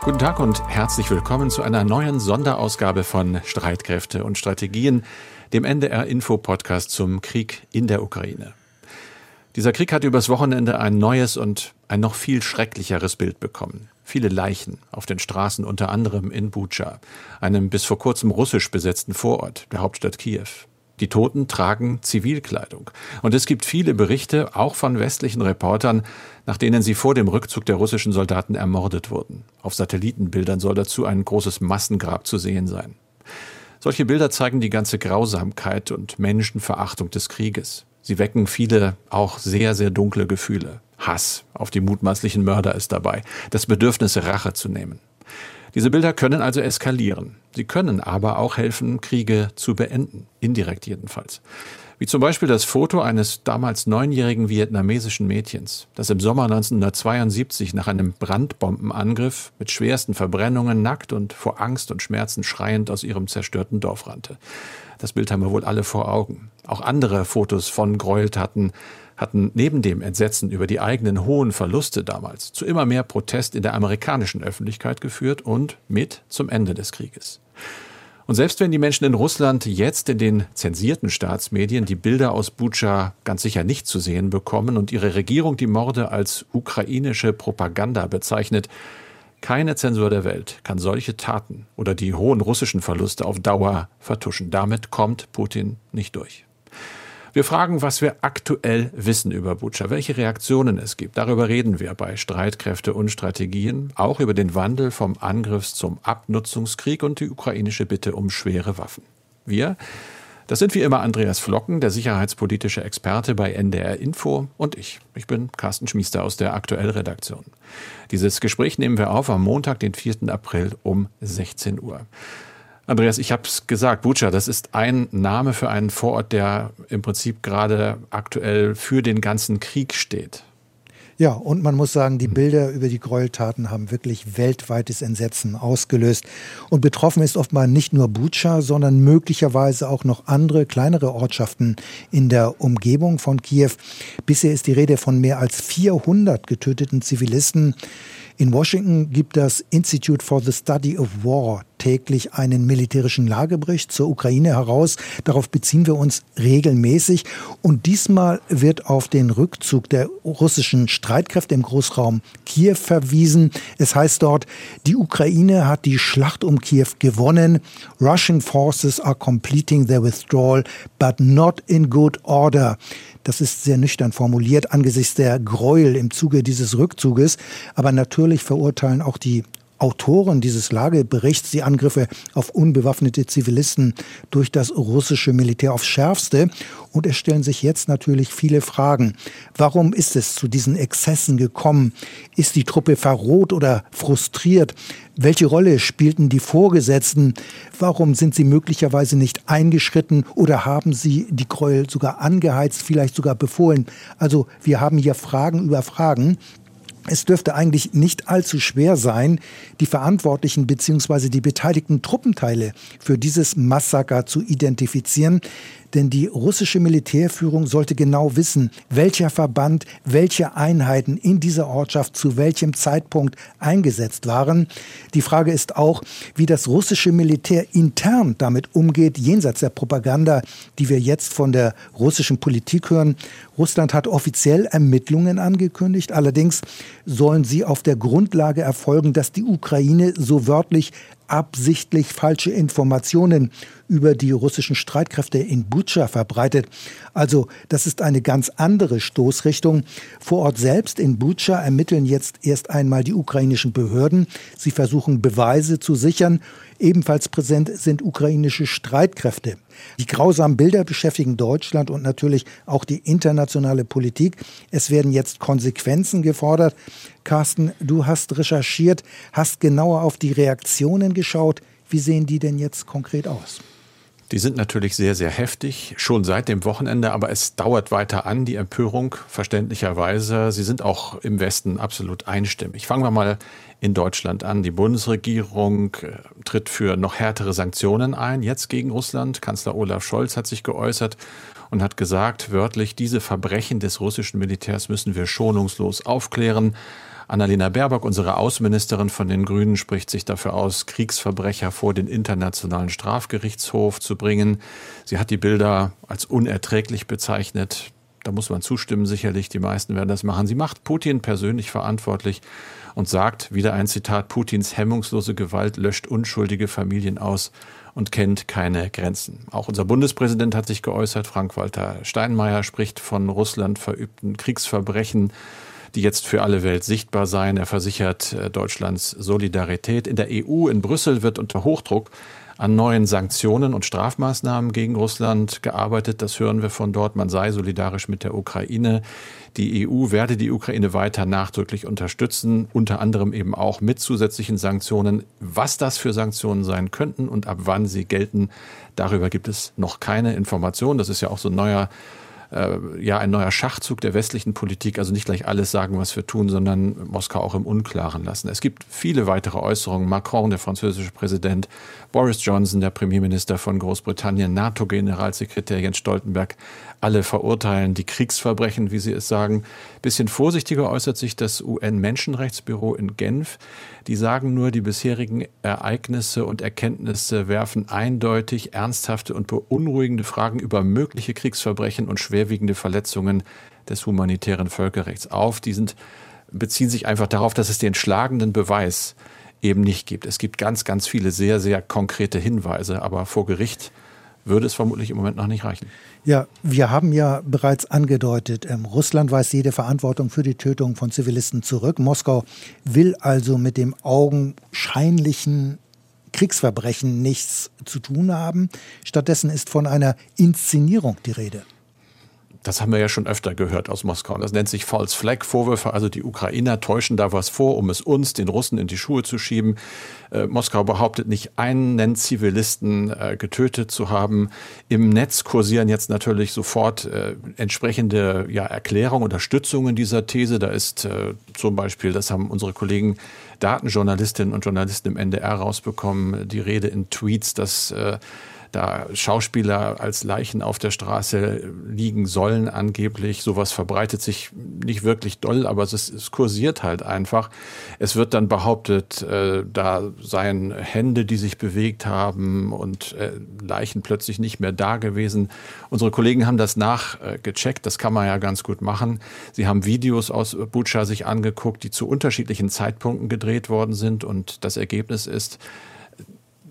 Guten Tag und herzlich willkommen zu einer neuen Sonderausgabe von Streitkräfte und Strategien, dem NDR Info Podcast zum Krieg in der Ukraine. Dieser Krieg hat übers Wochenende ein neues und ein noch viel schrecklicheres Bild bekommen. Viele Leichen auf den Straßen, unter anderem in Bucha, einem bis vor kurzem russisch besetzten Vorort der Hauptstadt Kiew. Die Toten tragen Zivilkleidung. Und es gibt viele Berichte, auch von westlichen Reportern, nach denen sie vor dem Rückzug der russischen Soldaten ermordet wurden. Auf Satellitenbildern soll dazu ein großes Massengrab zu sehen sein. Solche Bilder zeigen die ganze Grausamkeit und Menschenverachtung des Krieges. Sie wecken viele auch sehr, sehr dunkle Gefühle. Hass auf die mutmaßlichen Mörder ist dabei, das Bedürfnis, Rache zu nehmen. Diese Bilder können also eskalieren. Sie können aber auch helfen, Kriege zu beenden, indirekt jedenfalls. Wie zum Beispiel das Foto eines damals neunjährigen vietnamesischen Mädchens, das im Sommer 1972 nach einem Brandbombenangriff mit schwersten Verbrennungen nackt und vor Angst und Schmerzen schreiend aus ihrem zerstörten Dorf rannte. Das Bild haben wir wohl alle vor Augen. Auch andere Fotos von Gräueltaten hatten neben dem Entsetzen über die eigenen hohen Verluste damals zu immer mehr Protest in der amerikanischen Öffentlichkeit geführt und mit zum Ende des Krieges. Und selbst wenn die Menschen in Russland jetzt in den zensierten Staatsmedien die Bilder aus Bucha ganz sicher nicht zu sehen bekommen und ihre Regierung die Morde als ukrainische Propaganda bezeichnet, keine Zensur der Welt kann solche Taten oder die hohen russischen Verluste auf Dauer vertuschen. Damit kommt Putin nicht durch. Wir fragen, was wir aktuell wissen über Butscha, welche Reaktionen es gibt. Darüber reden wir bei Streitkräfte und Strategien, auch über den Wandel vom Angriffs zum Abnutzungskrieg und die ukrainische Bitte um schwere Waffen. Wir, das sind wie immer Andreas Flocken, der sicherheitspolitische Experte bei NDR Info und ich. Ich bin Carsten Schmiester aus der Aktuellredaktion. Dieses Gespräch nehmen wir auf am Montag, den 4. April um 16 Uhr. Andreas, ich habe es gesagt, Bucha, das ist ein Name für einen Vorort, der im Prinzip gerade aktuell für den ganzen Krieg steht. Ja, und man muss sagen, die Bilder über die Gräueltaten haben wirklich weltweites Entsetzen ausgelöst. Und betroffen ist oftmals nicht nur Bucha, sondern möglicherweise auch noch andere kleinere Ortschaften in der Umgebung von Kiew. Bisher ist die Rede von mehr als 400 getöteten Zivilisten. In Washington gibt das Institute for the Study of War täglich einen militärischen Lagebericht zur Ukraine heraus. Darauf beziehen wir uns regelmäßig. Und diesmal wird auf den Rückzug der russischen Streitkräfte im Großraum Kiew verwiesen. Es heißt dort, die Ukraine hat die Schlacht um Kiew gewonnen. Russian forces are completing their withdrawal, but not in good order. Das ist sehr nüchtern formuliert angesichts der Gräuel im Zuge dieses Rückzuges. Aber natürlich verurteilen auch die Autoren dieses Lageberichts die Angriffe auf unbewaffnete Zivilisten durch das russische Militär aufs Schärfste. Und es stellen sich jetzt natürlich viele Fragen. Warum ist es zu diesen Exzessen gekommen? Ist die Truppe verroht oder frustriert? Welche Rolle spielten die Vorgesetzten? Warum sind sie möglicherweise nicht eingeschritten oder haben sie die Gräuel sogar angeheizt, vielleicht sogar befohlen? Also wir haben hier Fragen über Fragen. Es dürfte eigentlich nicht allzu schwer sein, die Verantwortlichen bzw. die beteiligten Truppenteile für dieses Massaker zu identifizieren, denn die russische Militärführung sollte genau wissen, welcher Verband, welche Einheiten in dieser Ortschaft zu welchem Zeitpunkt eingesetzt waren. Die Frage ist auch, wie das russische Militär intern damit umgeht, jenseits der Propaganda, die wir jetzt von der russischen Politik hören. Russland hat offiziell Ermittlungen angekündigt, allerdings sollen sie auf der Grundlage erfolgen, dass die Ukraine so wörtlich absichtlich falsche Informationen über die russischen Streitkräfte in Butscha verbreitet. Also das ist eine ganz andere Stoßrichtung. Vor Ort selbst in Butscha ermitteln jetzt erst einmal die ukrainischen Behörden. Sie versuchen Beweise zu sichern. Ebenfalls präsent sind ukrainische Streitkräfte. Die grausamen Bilder beschäftigen Deutschland und natürlich auch die internationale Politik. Es werden jetzt Konsequenzen gefordert. Carsten, du hast recherchiert, hast genauer auf die Reaktionen geschaut. Wie sehen die denn jetzt konkret aus? Die sind natürlich sehr, sehr heftig, schon seit dem Wochenende, aber es dauert weiter an, die Empörung, verständlicherweise. Sie sind auch im Westen absolut einstimmig. Fangen wir mal in Deutschland an. Die Bundesregierung äh, tritt für noch härtere Sanktionen ein, jetzt gegen Russland. Kanzler Olaf Scholz hat sich geäußert und hat gesagt, wörtlich, diese Verbrechen des russischen Militärs müssen wir schonungslos aufklären. Annalena Baerbock, unsere Außenministerin von den Grünen, spricht sich dafür aus, Kriegsverbrecher vor den Internationalen Strafgerichtshof zu bringen. Sie hat die Bilder als unerträglich bezeichnet. Da muss man zustimmen, sicherlich. Die meisten werden das machen. Sie macht Putin persönlich verantwortlich und sagt, wieder ein Zitat, Putins hemmungslose Gewalt löscht unschuldige Familien aus und kennt keine Grenzen. Auch unser Bundespräsident hat sich geäußert. Frank-Walter Steinmeier spricht von Russland verübten Kriegsverbrechen die jetzt für alle Welt sichtbar seien. Er versichert äh, Deutschlands Solidarität. In der EU in Brüssel wird unter Hochdruck an neuen Sanktionen und Strafmaßnahmen gegen Russland gearbeitet. Das hören wir von dort. Man sei solidarisch mit der Ukraine. Die EU werde die Ukraine weiter nachdrücklich unterstützen, unter anderem eben auch mit zusätzlichen Sanktionen. Was das für Sanktionen sein könnten und ab wann sie gelten, darüber gibt es noch keine Informationen. Das ist ja auch so ein neuer äh, ja ein neuer Schachzug der westlichen Politik, also nicht gleich alles sagen, was wir tun, sondern Moskau auch im Unklaren lassen. Es gibt viele weitere Äußerungen. Macron, der französische Präsident, Boris Johnson, der Premierminister von Großbritannien, NATO-Generalsekretär Jens Stoltenberg, alle verurteilen die Kriegsverbrechen, wie sie es sagen. Bisschen vorsichtiger äußert sich das UN-Menschenrechtsbüro in Genf. Die sagen nur, die bisherigen Ereignisse und Erkenntnisse werfen eindeutig ernsthafte und beunruhigende Fragen über mögliche Kriegsverbrechen und schwerwiegende Verletzungen des humanitären Völkerrechts auf. Die sind, beziehen sich einfach darauf, dass es den schlagenden Beweis eben nicht gibt. Es gibt ganz, ganz viele sehr, sehr konkrete Hinweise, aber vor Gericht würde es vermutlich im Moment noch nicht reichen. Ja, wir haben ja bereits angedeutet, ähm, Russland weist jede Verantwortung für die Tötung von Zivilisten zurück. Moskau will also mit dem augenscheinlichen Kriegsverbrechen nichts zu tun haben. Stattdessen ist von einer Inszenierung die Rede das haben wir ja schon öfter gehört aus Moskau. Das nennt sich False Flag Vorwürfe. Also die Ukrainer täuschen da was vor, um es uns, den Russen, in die Schuhe zu schieben. Äh, Moskau behauptet nicht einen Zivilisten äh, getötet zu haben. Im Netz kursieren jetzt natürlich sofort äh, entsprechende ja, Erklärungen, Unterstützungen dieser These. Da ist äh, zum Beispiel, das haben unsere Kollegen Datenjournalistinnen und Journalisten im NDR rausbekommen, die Rede in Tweets, dass äh, da Schauspieler als Leichen auf der Straße liegen sollen angeblich. Sowas verbreitet sich nicht wirklich doll, aber es, es kursiert halt einfach. Es wird dann behauptet, äh, da seien Hände, die sich bewegt haben und äh, Leichen plötzlich nicht mehr da gewesen. Unsere Kollegen haben das nachgecheckt, das kann man ja ganz gut machen. Sie haben Videos aus Butscha sich angeguckt, die zu unterschiedlichen Zeitpunkten gedreht worden sind und das Ergebnis ist,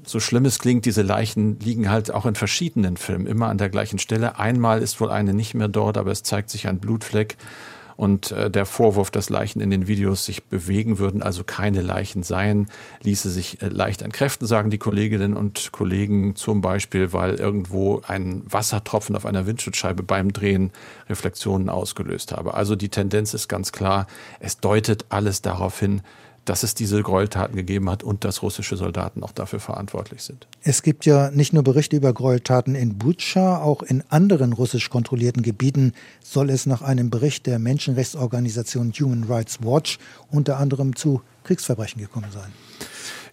so schlimm es klingt, diese Leichen liegen halt auch in verschiedenen Filmen, immer an der gleichen Stelle. Einmal ist wohl eine nicht mehr dort, aber es zeigt sich ein Blutfleck. Und äh, der Vorwurf, dass Leichen in den Videos sich bewegen würden, also keine Leichen seien, ließe sich äh, leicht entkräften, sagen die Kolleginnen und Kollegen, zum Beispiel, weil irgendwo ein Wassertropfen auf einer Windschutzscheibe beim Drehen Reflexionen ausgelöst habe. Also die Tendenz ist ganz klar, es deutet alles darauf hin, dass es diese Gräueltaten gegeben hat und dass russische Soldaten auch dafür verantwortlich sind. Es gibt ja nicht nur Berichte über Gräueltaten in Butscha, auch in anderen russisch kontrollierten Gebieten soll es nach einem Bericht der Menschenrechtsorganisation Human Rights Watch unter anderem zu Kriegsverbrechen gekommen sein.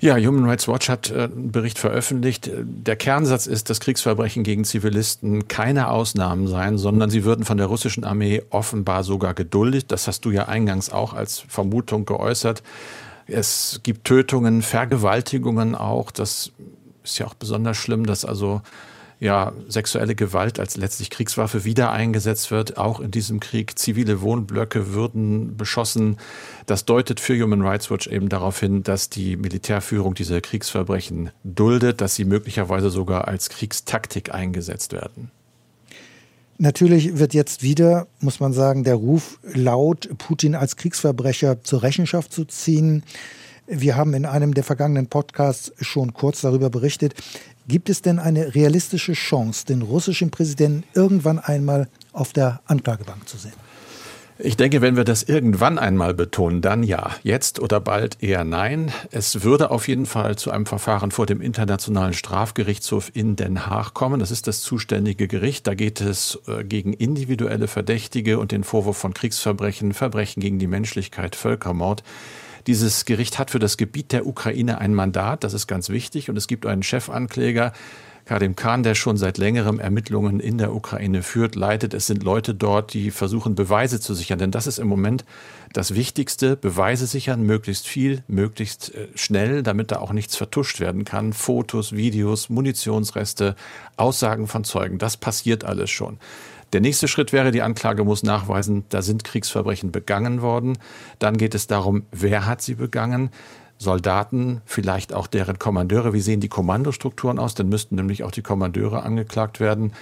Ja, Human Rights Watch hat äh, einen Bericht veröffentlicht. Der Kernsatz ist, dass Kriegsverbrechen gegen Zivilisten keine Ausnahmen seien, sondern sie würden von der russischen Armee offenbar sogar geduldet. Das hast du ja eingangs auch als Vermutung geäußert. Es gibt Tötungen, Vergewaltigungen auch. Das ist ja auch besonders schlimm, dass also ja sexuelle Gewalt als letztlich Kriegswaffe wieder eingesetzt wird. Auch in diesem Krieg zivile Wohnblöcke würden beschossen. Das deutet für Human Rights Watch eben darauf hin, dass die Militärführung diese Kriegsverbrechen duldet, dass sie möglicherweise sogar als Kriegstaktik eingesetzt werden. Natürlich wird jetzt wieder, muss man sagen, der Ruf laut, Putin als Kriegsverbrecher zur Rechenschaft zu ziehen. Wir haben in einem der vergangenen Podcasts schon kurz darüber berichtet. Gibt es denn eine realistische Chance, den russischen Präsidenten irgendwann einmal auf der Anklagebank zu sehen? Ich denke, wenn wir das irgendwann einmal betonen, dann ja. Jetzt oder bald eher nein. Es würde auf jeden Fall zu einem Verfahren vor dem Internationalen Strafgerichtshof in Den Haag kommen. Das ist das zuständige Gericht. Da geht es äh, gegen individuelle Verdächtige und den Vorwurf von Kriegsverbrechen, Verbrechen gegen die Menschlichkeit, Völkermord. Dieses Gericht hat für das Gebiet der Ukraine ein Mandat, das ist ganz wichtig, und es gibt einen Chefankläger, Kadim Khan, der schon seit längerem Ermittlungen in der Ukraine führt, leitet. Es sind Leute dort, die versuchen, Beweise zu sichern. Denn das ist im Moment das Wichtigste. Beweise sichern, möglichst viel, möglichst äh, schnell, damit da auch nichts vertuscht werden kann. Fotos, Videos, Munitionsreste, Aussagen von Zeugen. Das passiert alles schon. Der nächste Schritt wäre, die Anklage muss nachweisen, da sind Kriegsverbrechen begangen worden. Dann geht es darum, wer hat sie begangen. Soldaten, vielleicht auch deren Kommandeure. Wie sehen die Kommandostrukturen aus? Dann müssten nämlich auch die Kommandeure angeklagt werden.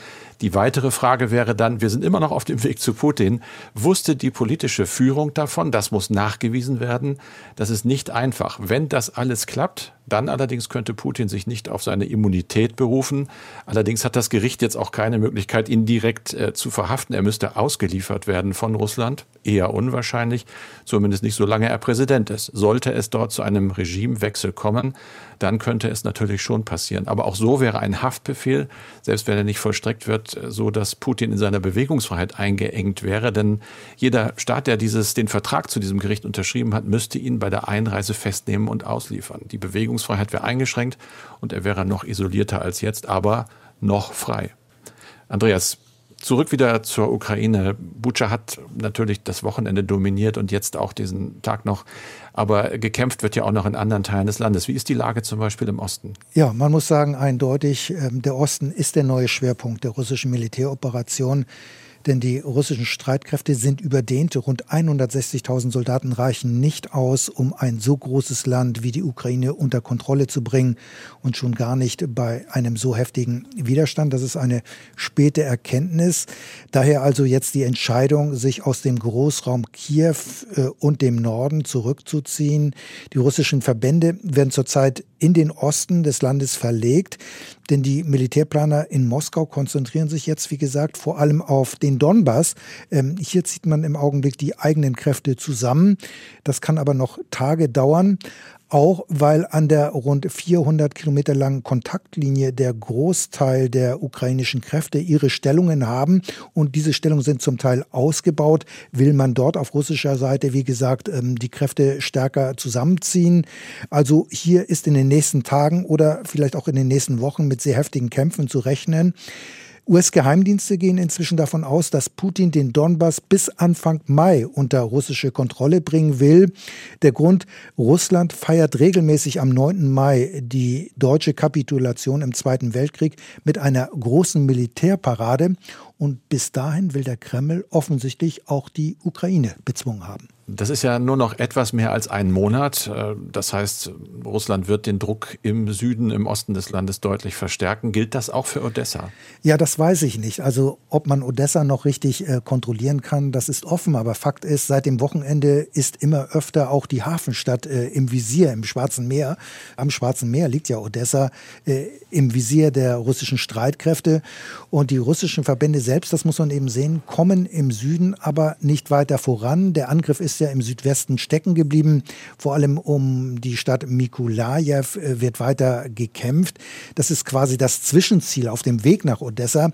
Die weitere Frage wäre dann, wir sind immer noch auf dem Weg zu Putin. Wusste die politische Führung davon? Das muss nachgewiesen werden. Das ist nicht einfach. Wenn das alles klappt, dann allerdings könnte Putin sich nicht auf seine Immunität berufen. Allerdings hat das Gericht jetzt auch keine Möglichkeit, ihn direkt äh, zu verhaften. Er müsste ausgeliefert werden von Russland. Eher unwahrscheinlich, zumindest nicht solange er Präsident ist. Sollte es dort zu einem Regimewechsel kommen, dann könnte es natürlich schon passieren. Aber auch so wäre ein Haftbefehl, selbst wenn er nicht vollstreckt wird, so dass Putin in seiner Bewegungsfreiheit eingeengt wäre. Denn jeder Staat, der dieses, den Vertrag zu diesem Gericht unterschrieben hat, müsste ihn bei der Einreise festnehmen und ausliefern. Die Bewegungsfreiheit wäre eingeschränkt und er wäre noch isolierter als jetzt, aber noch frei. Andreas, Zurück wieder zur Ukraine. Bucha hat natürlich das Wochenende dominiert und jetzt auch diesen Tag noch. Aber gekämpft wird ja auch noch in anderen Teilen des Landes. Wie ist die Lage zum Beispiel im Osten? Ja, man muss sagen, eindeutig, ähm, der Osten ist der neue Schwerpunkt der russischen Militäroperation denn die russischen Streitkräfte sind überdehnte. Rund 160.000 Soldaten reichen nicht aus, um ein so großes Land wie die Ukraine unter Kontrolle zu bringen und schon gar nicht bei einem so heftigen Widerstand. Das ist eine späte Erkenntnis. Daher also jetzt die Entscheidung, sich aus dem Großraum Kiew äh, und dem Norden zurückzuziehen. Die russischen Verbände werden zurzeit in den Osten des Landes verlegt. Denn die Militärplaner in Moskau konzentrieren sich jetzt, wie gesagt, vor allem auf den Donbass. Ähm, hier zieht man im Augenblick die eigenen Kräfte zusammen. Das kann aber noch Tage dauern auch weil an der rund 400 Kilometer langen Kontaktlinie der Großteil der ukrainischen Kräfte ihre Stellungen haben und diese Stellungen sind zum Teil ausgebaut, will man dort auf russischer Seite, wie gesagt, ähm, die Kräfte stärker zusammenziehen. Also hier ist in den nächsten Tagen oder vielleicht auch in den nächsten Wochen mit sehr heftigen Kämpfen zu rechnen. US-Geheimdienste gehen inzwischen davon aus, dass Putin den Donbass bis Anfang Mai unter russische Kontrolle bringen will. Der Grund, Russland feiert regelmäßig am 9. Mai die deutsche Kapitulation im Zweiten Weltkrieg mit einer großen Militärparade. Und bis dahin will der Kreml offensichtlich auch die Ukraine bezwungen haben. Das ist ja nur noch etwas mehr als ein Monat. Äh, das heißt, Russland wird den Druck im Süden, im Osten des Landes deutlich verstärken. Gilt das auch für Odessa? Ja, das weiß ich nicht. Also ob man Odessa noch richtig äh, kontrollieren kann, das ist offen. Aber Fakt ist, seit dem Wochenende ist immer öfter auch die Hafenstadt äh, im Visier, im Schwarzen Meer. Am Schwarzen Meer liegt ja Odessa im Visier der russischen Streitkräfte. Und die russischen Verbände selbst, das muss man eben sehen, kommen im Süden aber nicht weiter voran. Der Angriff ist ja im Südwesten stecken geblieben. Vor allem um die Stadt Mikulajew äh, wird weiter gekämpft. Das ist quasi das Zwischenziel auf dem Weg nach Odessa.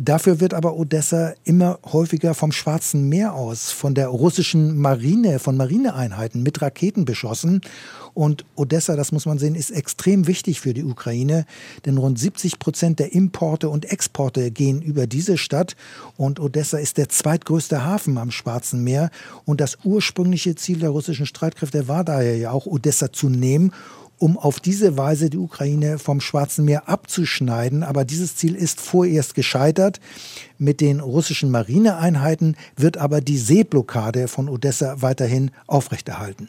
Dafür wird aber Odessa immer häufiger vom Schwarzen Meer aus, von der russischen Marine, von Marineeinheiten mit Raketen beschossen. Und Odessa, das muss man sehen, ist extrem wichtig für die Ukraine, denn rund 70 Prozent der Importe und Exporte gehen über diese Stadt. Und Odessa ist der zweitgrößte Hafen am Schwarzen Meer. Und das ursprüngliche Ziel der russischen Streitkräfte war daher ja auch, Odessa zu nehmen um auf diese Weise die Ukraine vom Schwarzen Meer abzuschneiden. Aber dieses Ziel ist vorerst gescheitert. Mit den russischen Marineeinheiten wird aber die Seeblockade von Odessa weiterhin aufrechterhalten.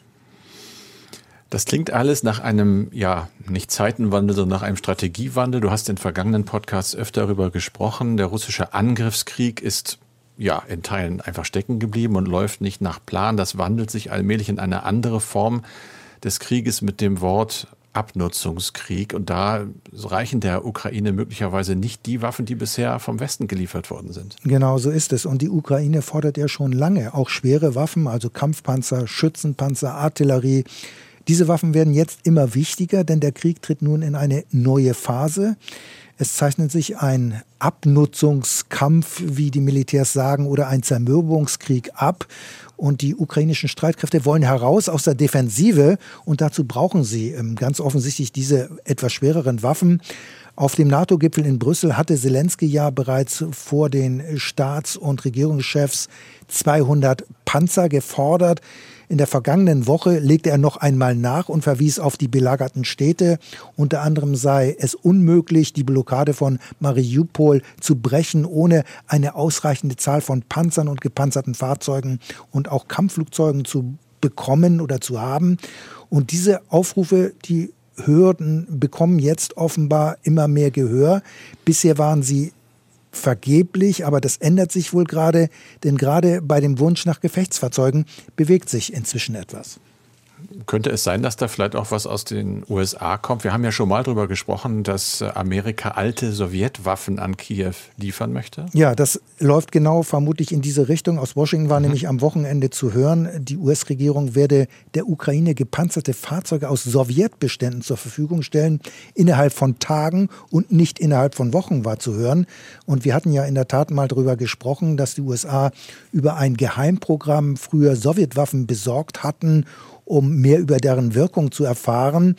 Das klingt alles nach einem, ja, nicht Zeitenwandel, sondern nach einem Strategiewandel. Du hast in vergangenen Podcasts öfter darüber gesprochen. Der russische Angriffskrieg ist ja in Teilen einfach stecken geblieben und läuft nicht nach Plan. Das wandelt sich allmählich in eine andere Form des Krieges mit dem Wort Abnutzungskrieg. Und da reichen der Ukraine möglicherweise nicht die Waffen, die bisher vom Westen geliefert worden sind. Genau so ist es. Und die Ukraine fordert ja schon lange auch schwere Waffen, also Kampfpanzer, Schützenpanzer, Artillerie. Diese Waffen werden jetzt immer wichtiger, denn der Krieg tritt nun in eine neue Phase. Es zeichnet sich ein Abnutzungskampf, wie die Militärs sagen, oder ein Zermürbungskrieg ab. Und die ukrainischen Streitkräfte wollen heraus aus der Defensive und dazu brauchen sie ähm, ganz offensichtlich diese etwas schwereren Waffen. Auf dem NATO-Gipfel in Brüssel hatte Zelensky ja bereits vor den Staats- und Regierungschefs 200 Panzer gefordert. In der vergangenen Woche legte er noch einmal nach und verwies auf die belagerten Städte. Unter anderem sei es unmöglich, die Blockade von Mariupol zu brechen, ohne eine ausreichende Zahl von Panzern und gepanzerten Fahrzeugen und auch Kampfflugzeugen zu bekommen oder zu haben. Und diese Aufrufe, die Hürden bekommen jetzt offenbar immer mehr Gehör. Bisher waren sie vergeblich, aber das ändert sich wohl gerade, denn gerade bei dem Wunsch nach Gefechtsfahrzeugen bewegt sich inzwischen etwas. Könnte es sein, dass da vielleicht auch was aus den USA kommt? Wir haben ja schon mal darüber gesprochen, dass Amerika alte Sowjetwaffen an Kiew liefern möchte. Ja, das läuft genau vermutlich in diese Richtung. Aus Washington war mhm. nämlich am Wochenende zu hören, die US-Regierung werde der Ukraine gepanzerte Fahrzeuge aus Sowjetbeständen zur Verfügung stellen, innerhalb von Tagen und nicht innerhalb von Wochen war zu hören. Und wir hatten ja in der Tat mal darüber gesprochen, dass die USA über ein Geheimprogramm früher Sowjetwaffen besorgt hatten um mehr über deren Wirkung zu erfahren.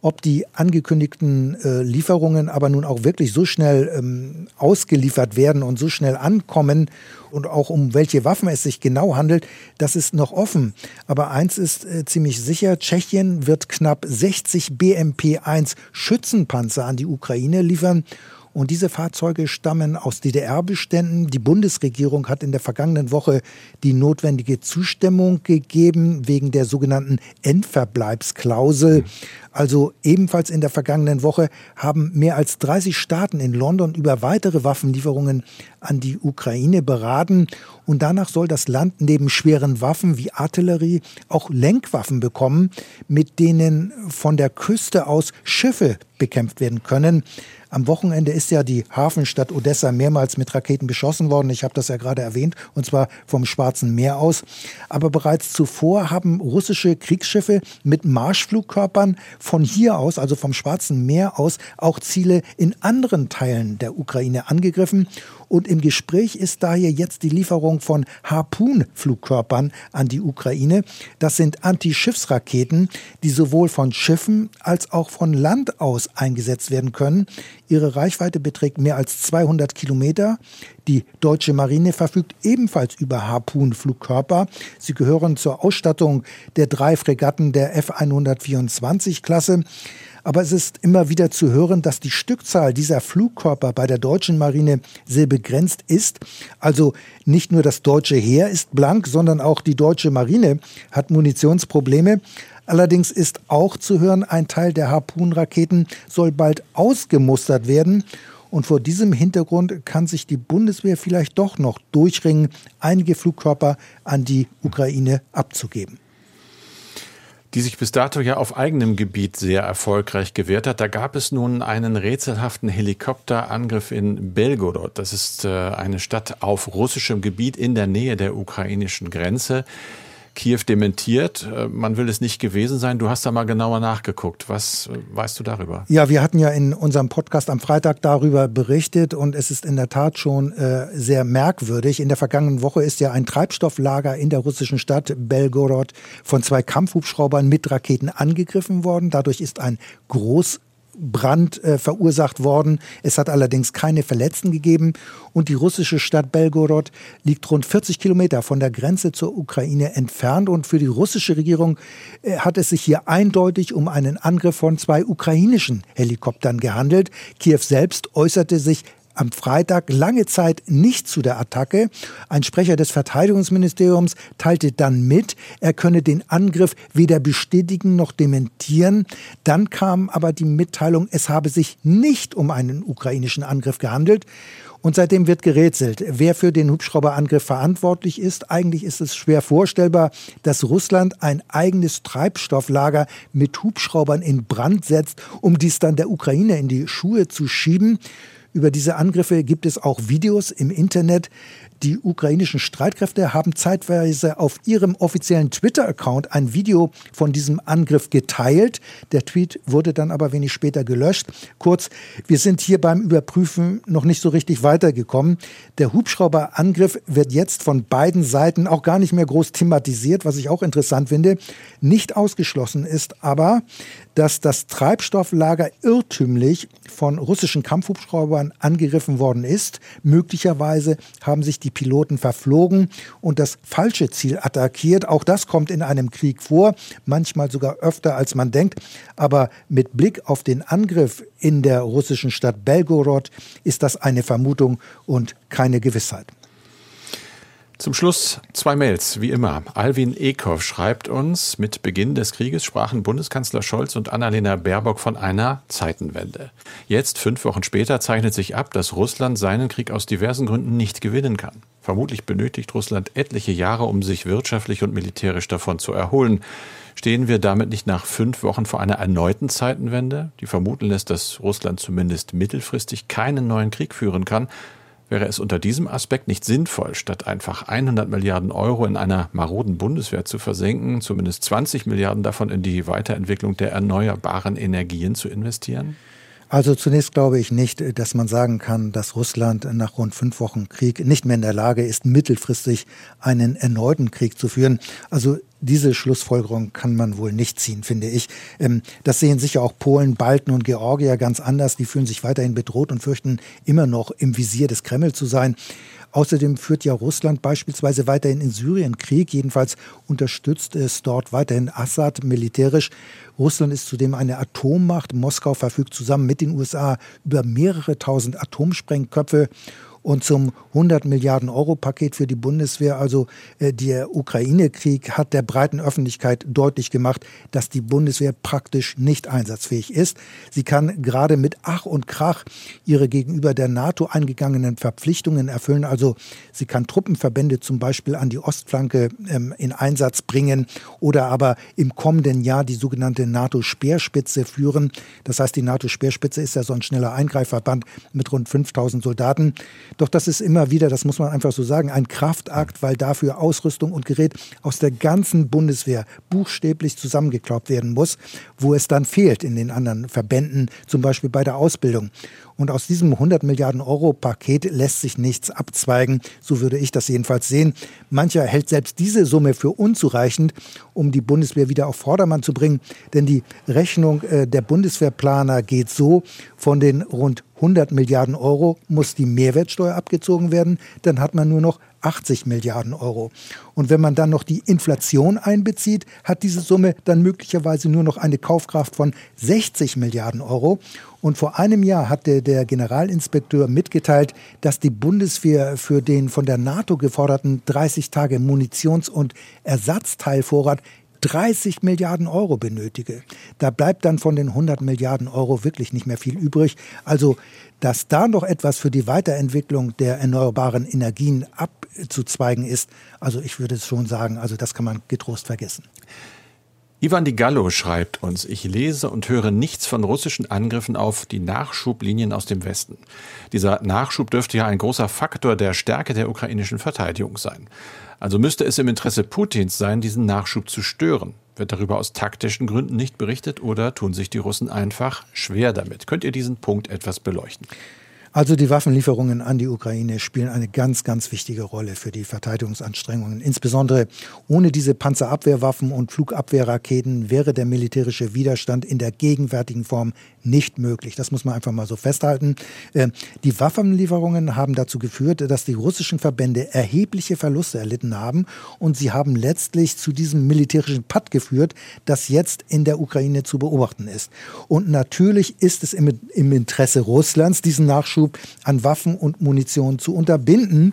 Ob die angekündigten äh, Lieferungen aber nun auch wirklich so schnell ähm, ausgeliefert werden und so schnell ankommen und auch um welche Waffen es sich genau handelt, das ist noch offen. Aber eins ist äh, ziemlich sicher, Tschechien wird knapp 60 BMP-1 Schützenpanzer an die Ukraine liefern und diese Fahrzeuge stammen aus DDR-Beständen. Die Bundesregierung hat in der vergangenen Woche die notwendige Zustimmung gegeben wegen der sogenannten Endverbleibsklausel. Also ebenfalls in der vergangenen Woche haben mehr als 30 Staaten in London über weitere Waffenlieferungen an die Ukraine beraten. Und danach soll das Land neben schweren Waffen wie Artillerie auch Lenkwaffen bekommen, mit denen von der Küste aus Schiffe bekämpft werden können. Am Wochenende ist ja die Hafenstadt Odessa mehrmals mit Raketen beschossen worden. Ich habe das ja gerade erwähnt, und zwar vom Schwarzen Meer aus. Aber bereits zuvor haben russische Kriegsschiffe mit Marschflugkörpern von hier aus, also vom Schwarzen Meer aus, auch Ziele in anderen Teilen der Ukraine angegriffen. Und im Gespräch ist daher jetzt die Lieferung von Harpoon-Flugkörpern an die Ukraine. Das sind Antischiffsraketen, die sowohl von Schiffen als auch von Land aus eingesetzt werden können. Ihre Reichweite beträgt mehr als 200 Kilometer. Die deutsche Marine verfügt ebenfalls über Harpoon-Flugkörper. Sie gehören zur Ausstattung der drei Fregatten der F-124-Klasse. Aber es ist immer wieder zu hören, dass die Stückzahl dieser Flugkörper bei der deutschen Marine sehr begrenzt ist. Also nicht nur das deutsche Heer ist blank, sondern auch die deutsche Marine hat Munitionsprobleme. Allerdings ist auch zu hören, ein Teil der Harpoon-Raketen soll bald ausgemustert werden. Und vor diesem Hintergrund kann sich die Bundeswehr vielleicht doch noch durchringen, einige Flugkörper an die Ukraine abzugeben die sich bis dato ja auf eigenem Gebiet sehr erfolgreich gewehrt hat. Da gab es nun einen rätselhaften Helikopterangriff in Belgorod. Das ist äh, eine Stadt auf russischem Gebiet in der Nähe der ukrainischen Grenze. Kiew dementiert, äh, man will es nicht gewesen sein. Du hast da mal genauer nachgeguckt. Was äh, weißt du darüber? Ja, wir hatten ja in unserem Podcast am Freitag darüber berichtet und es ist in der Tat schon äh, sehr merkwürdig. In der vergangenen Woche ist ja ein Treibstofflager in der russischen Stadt Belgorod von zwei Kampfhubschraubern mit Raketen angegriffen worden. Dadurch ist ein groß Brand äh, verursacht worden. Es hat allerdings keine Verletzten gegeben. Und die russische Stadt Belgorod liegt rund 40 Kilometer von der Grenze zur Ukraine entfernt. Und für die russische Regierung äh, hat es sich hier eindeutig um einen Angriff von zwei ukrainischen Helikoptern gehandelt. Kiew selbst äußerte sich am Freitag lange Zeit nicht zu der Attacke. Ein Sprecher des Verteidigungsministeriums teilte dann mit, er könne den Angriff weder bestätigen noch dementieren. Dann kam aber die Mitteilung, es habe sich nicht um einen ukrainischen Angriff gehandelt. Und seitdem wird gerätselt, wer für den Hubschrauberangriff verantwortlich ist. Eigentlich ist es schwer vorstellbar, dass Russland ein eigenes Treibstofflager mit Hubschraubern in Brand setzt, um dies dann der Ukraine in die Schuhe zu schieben. Über diese Angriffe gibt es auch Videos im Internet. Die ukrainischen Streitkräfte haben zeitweise auf ihrem offiziellen Twitter-Account ein Video von diesem Angriff geteilt. Der Tweet wurde dann aber wenig später gelöscht. Kurz, wir sind hier beim Überprüfen noch nicht so richtig weitergekommen. Der Hubschrauberangriff wird jetzt von beiden Seiten auch gar nicht mehr groß thematisiert, was ich auch interessant finde. Nicht ausgeschlossen ist aber, dass das Treibstofflager irrtümlich von russischen Kampfhubschraubern angegriffen worden ist. Möglicherweise haben sich die Piloten verflogen und das falsche Ziel attackiert. Auch das kommt in einem Krieg vor, manchmal sogar öfter als man denkt. Aber mit Blick auf den Angriff in der russischen Stadt Belgorod ist das eine Vermutung und keine Gewissheit. Zum Schluss zwei Mails, wie immer. Alwin Ekow schreibt uns, mit Beginn des Krieges sprachen Bundeskanzler Scholz und Annalena Baerbock von einer Zeitenwende. Jetzt, fünf Wochen später, zeichnet sich ab, dass Russland seinen Krieg aus diversen Gründen nicht gewinnen kann. Vermutlich benötigt Russland etliche Jahre, um sich wirtschaftlich und militärisch davon zu erholen. Stehen wir damit nicht nach fünf Wochen vor einer erneuten Zeitenwende, die vermuten lässt, dass Russland zumindest mittelfristig keinen neuen Krieg führen kann, Wäre es unter diesem Aspekt nicht sinnvoll, statt einfach 100 Milliarden Euro in einer maroden Bundeswehr zu versenken, zumindest 20 Milliarden davon in die Weiterentwicklung der erneuerbaren Energien zu investieren? Also zunächst glaube ich nicht, dass man sagen kann, dass Russland nach rund fünf Wochen Krieg nicht mehr in der Lage ist, mittelfristig einen erneuten Krieg zu führen. Also diese Schlussfolgerung kann man wohl nicht ziehen, finde ich. Ähm, das sehen sicher auch Polen, Balten und Georgier ganz anders. Die fühlen sich weiterhin bedroht und fürchten immer noch im Visier des Kreml zu sein. Außerdem führt ja Russland beispielsweise weiterhin in Syrien Krieg. Jedenfalls unterstützt es dort weiterhin Assad militärisch. Russland ist zudem eine Atommacht. Moskau verfügt zusammen mit den USA über mehrere tausend Atomsprengköpfe. Und zum 100 Milliarden Euro Paket für die Bundeswehr, also äh, der Ukraine-Krieg, hat der breiten Öffentlichkeit deutlich gemacht, dass die Bundeswehr praktisch nicht einsatzfähig ist. Sie kann gerade mit Ach und Krach ihre gegenüber der NATO eingegangenen Verpflichtungen erfüllen. Also sie kann Truppenverbände zum Beispiel an die Ostflanke ähm, in Einsatz bringen oder aber im kommenden Jahr die sogenannte NATO-Speerspitze führen. Das heißt, die NATO-Speerspitze ist ja so ein schneller Eingreifverband mit rund 5000 Soldaten. Doch das ist immer wieder, das muss man einfach so sagen, ein Kraftakt, weil dafür Ausrüstung und Gerät aus der ganzen Bundeswehr buchstäblich zusammengeklaubt werden muss, wo es dann fehlt in den anderen Verbänden, zum Beispiel bei der Ausbildung. Und aus diesem 100 Milliarden Euro Paket lässt sich nichts abzweigen. So würde ich das jedenfalls sehen. Mancher hält selbst diese Summe für unzureichend, um die Bundeswehr wieder auf Vordermann zu bringen. Denn die Rechnung äh, der Bundeswehrplaner geht so, von den rund 100 Milliarden Euro muss die Mehrwertsteuer abgezogen werden. Dann hat man nur noch 80 Milliarden Euro. Und wenn man dann noch die Inflation einbezieht, hat diese Summe dann möglicherweise nur noch eine Kaufkraft von 60 Milliarden Euro. Und vor einem Jahr hatte der Generalinspekteur mitgeteilt, dass die Bundeswehr für den von der NATO geforderten 30 Tage Munitions- und Ersatzteilvorrat 30 Milliarden Euro benötige. Da bleibt dann von den 100 Milliarden Euro wirklich nicht mehr viel übrig. Also, dass da noch etwas für die Weiterentwicklung der erneuerbaren Energien abzuzweigen ist, also ich würde es schon sagen, also das kann man getrost vergessen. Ivan Di Gallo schreibt uns, ich lese und höre nichts von russischen Angriffen auf die Nachschublinien aus dem Westen. Dieser Nachschub dürfte ja ein großer Faktor der Stärke der ukrainischen Verteidigung sein. Also müsste es im Interesse Putins sein, diesen Nachschub zu stören. Wird darüber aus taktischen Gründen nicht berichtet oder tun sich die Russen einfach schwer damit? Könnt ihr diesen Punkt etwas beleuchten? Also die Waffenlieferungen an die Ukraine spielen eine ganz, ganz wichtige Rolle für die Verteidigungsanstrengungen. Insbesondere ohne diese Panzerabwehrwaffen und Flugabwehrraketen wäre der militärische Widerstand in der gegenwärtigen Form nicht möglich. Das muss man einfach mal so festhalten. Äh, die Waffenlieferungen haben dazu geführt, dass die russischen Verbände erhebliche Verluste erlitten haben und sie haben letztlich zu diesem militärischen Patt geführt, das jetzt in der Ukraine zu beobachten ist. Und natürlich ist es im, Interesse Russlands, diesen Nachschub Nachschub an Waffen und Munition zu unterbinden.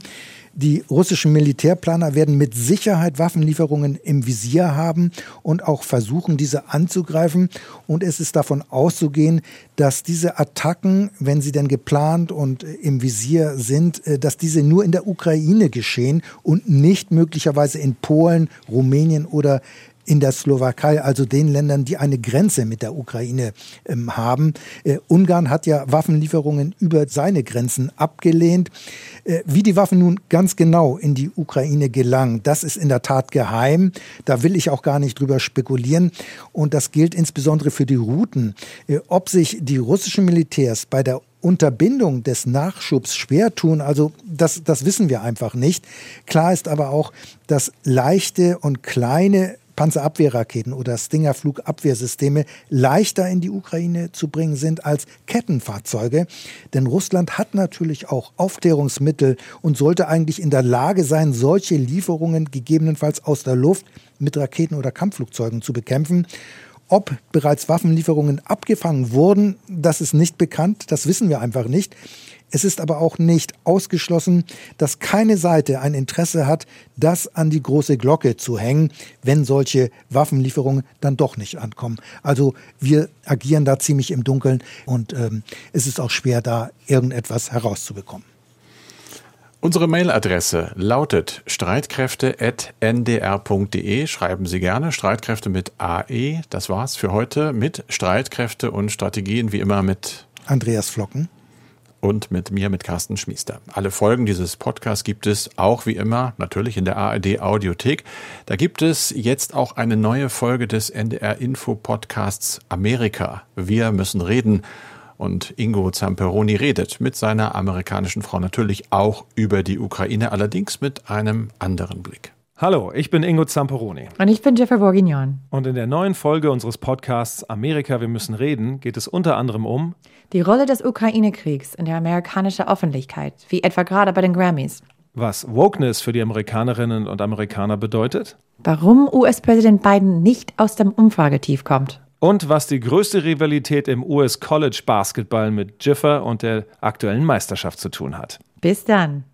Die russischen Militärplaner werden mit Sicherheit Waffenlieferungen im Visier haben und auch versuchen, diese anzugreifen. Und es ist davon auszugehen, dass diese Attacken, wenn sie denn geplant und im Visier sind, äh, dass diese nur in der Ukraine geschehen und nicht möglicherweise in Polen, Rumänien oder in der Slowakei, also den Ländern, die eine Grenze mit der Ukraine ähm, haben. Äh, Ungarn hat ja Waffenlieferungen über seine Grenzen abgelehnt. Äh, wie die Waffen nun ganz genau in die Ukraine gelangen, das ist in der Tat geheim. Da will ich auch gar nicht drüber spekulieren. Und das gilt insbesondere für die Routen. Äh, ob sich die russischen Militärs bei der Unterbindung des Nachschubs schwer tun, also das, das wissen wir einfach nicht. Klar ist aber auch, dass leichte und kleine Panzerabwehrraketen oder Stinger-Flugabwehrsysteme leichter in die Ukraine zu bringen sind als Kettenfahrzeuge. Denn Russland hat natürlich auch Aufklärungsmittel und sollte eigentlich in der Lage sein, solche Lieferungen gegebenenfalls aus der Luft mit Raketen oder Kampfflugzeugen zu bekämpfen. Ob bereits Waffenlieferungen abgefangen wurden, das ist nicht bekannt, das wissen wir einfach nicht. Es ist aber auch nicht ausgeschlossen, dass keine Seite ein Interesse hat, das an die große Glocke zu hängen, wenn solche Waffenlieferungen dann doch nicht ankommen. Also wir agieren da ziemlich im Dunkeln und ähm, es ist auch schwer, da irgendetwas herauszubekommen. Unsere Mailadresse lautet streitkräfte.ndr.de. Schreiben Sie gerne Streitkräfte mit AE. Das war's für heute mit Streitkräfte und Strategien, wie immer mit Andreas Flocken und mit mir, mit Carsten Schmiester. Alle Folgen dieses Podcasts gibt es auch wie immer natürlich in der ARD Audiothek. Da gibt es jetzt auch eine neue Folge des NDR Info Podcasts Amerika. Wir müssen reden. Und Ingo Zamperoni redet mit seiner amerikanischen Frau natürlich auch über die Ukraine, allerdings mit einem anderen Blick. Hallo, ich bin Ingo Zamperoni. Und ich bin Jeffrey Bourguignon. Und in der neuen Folge unseres Podcasts Amerika, wir müssen reden, geht es unter anderem um die Rolle des Ukraine-Kriegs in der amerikanischen Öffentlichkeit, wie etwa gerade bei den Grammys. Was Wokeness für die Amerikanerinnen und Amerikaner bedeutet. Warum US-Präsident Biden nicht aus dem Umfragetief kommt und was die größte Rivalität im US College Basketball mit Jiffer und der aktuellen Meisterschaft zu tun hat. Bis dann.